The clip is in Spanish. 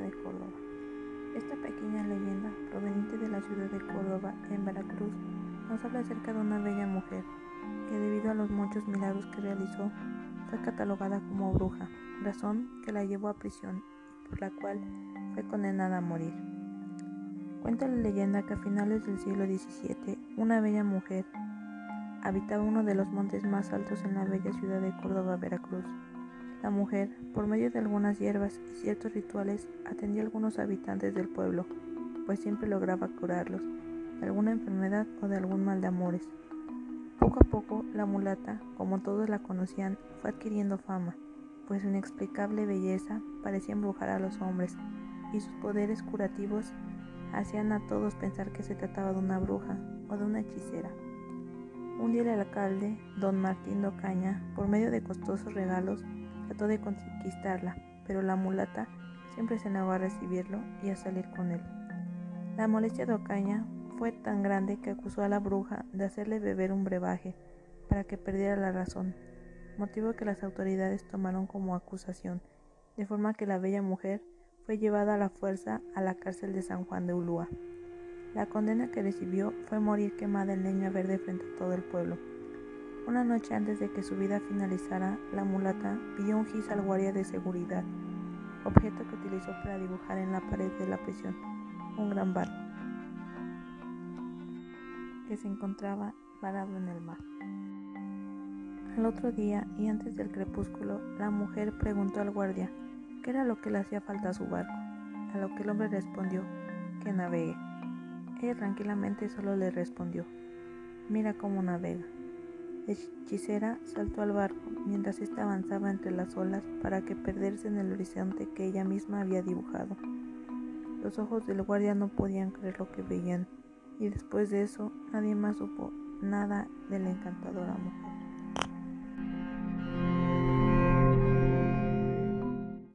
De Córdoba. Esta pequeña leyenda, proveniente de la ciudad de Córdoba, en Veracruz, nos habla acerca de una bella mujer que debido a los muchos milagros que realizó, fue catalogada como bruja, razón que la llevó a prisión y por la cual fue condenada a morir. Cuenta la leyenda que a finales del siglo XVII, una bella mujer habitaba uno de los montes más altos en la bella ciudad de Córdoba, Veracruz. La mujer, por medio de algunas hierbas y ciertos rituales, atendía a algunos habitantes del pueblo, pues siempre lograba curarlos de alguna enfermedad o de algún mal de amores. Poco a poco, la mulata, como todos la conocían, fue adquiriendo fama, pues su inexplicable belleza parecía embrujar a los hombres, y sus poderes curativos hacían a todos pensar que se trataba de una bruja o de una hechicera. Un día el alcalde, don Martín Docaña, por medio de costosos regalos, trató de conquistarla, pero la mulata siempre se negó a recibirlo y a salir con él. La molestia de Ocaña fue tan grande que acusó a la bruja de hacerle beber un brebaje para que perdiera la razón, motivo que las autoridades tomaron como acusación, de forma que la bella mujer fue llevada a la fuerza a la cárcel de San Juan de Ulúa. La condena que recibió fue morir quemada en leña verde frente a todo el pueblo. Una noche antes de que su vida finalizara, la mulata pidió un gis al guardia de seguridad, objeto que utilizó para dibujar en la pared de la prisión un gran barco que se encontraba parado en el mar. Al otro día y antes del crepúsculo, la mujer preguntó al guardia qué era lo que le hacía falta a su barco, a lo que el hombre respondió que navegue. Ella tranquilamente solo le respondió, mira cómo navega. Hechicera saltó al barco mientras éste avanzaba entre las olas para que perderse en el horizonte que ella misma había dibujado. Los ojos del guardia no podían creer lo que veían, y después de eso nadie más supo nada de la encantadora mujer.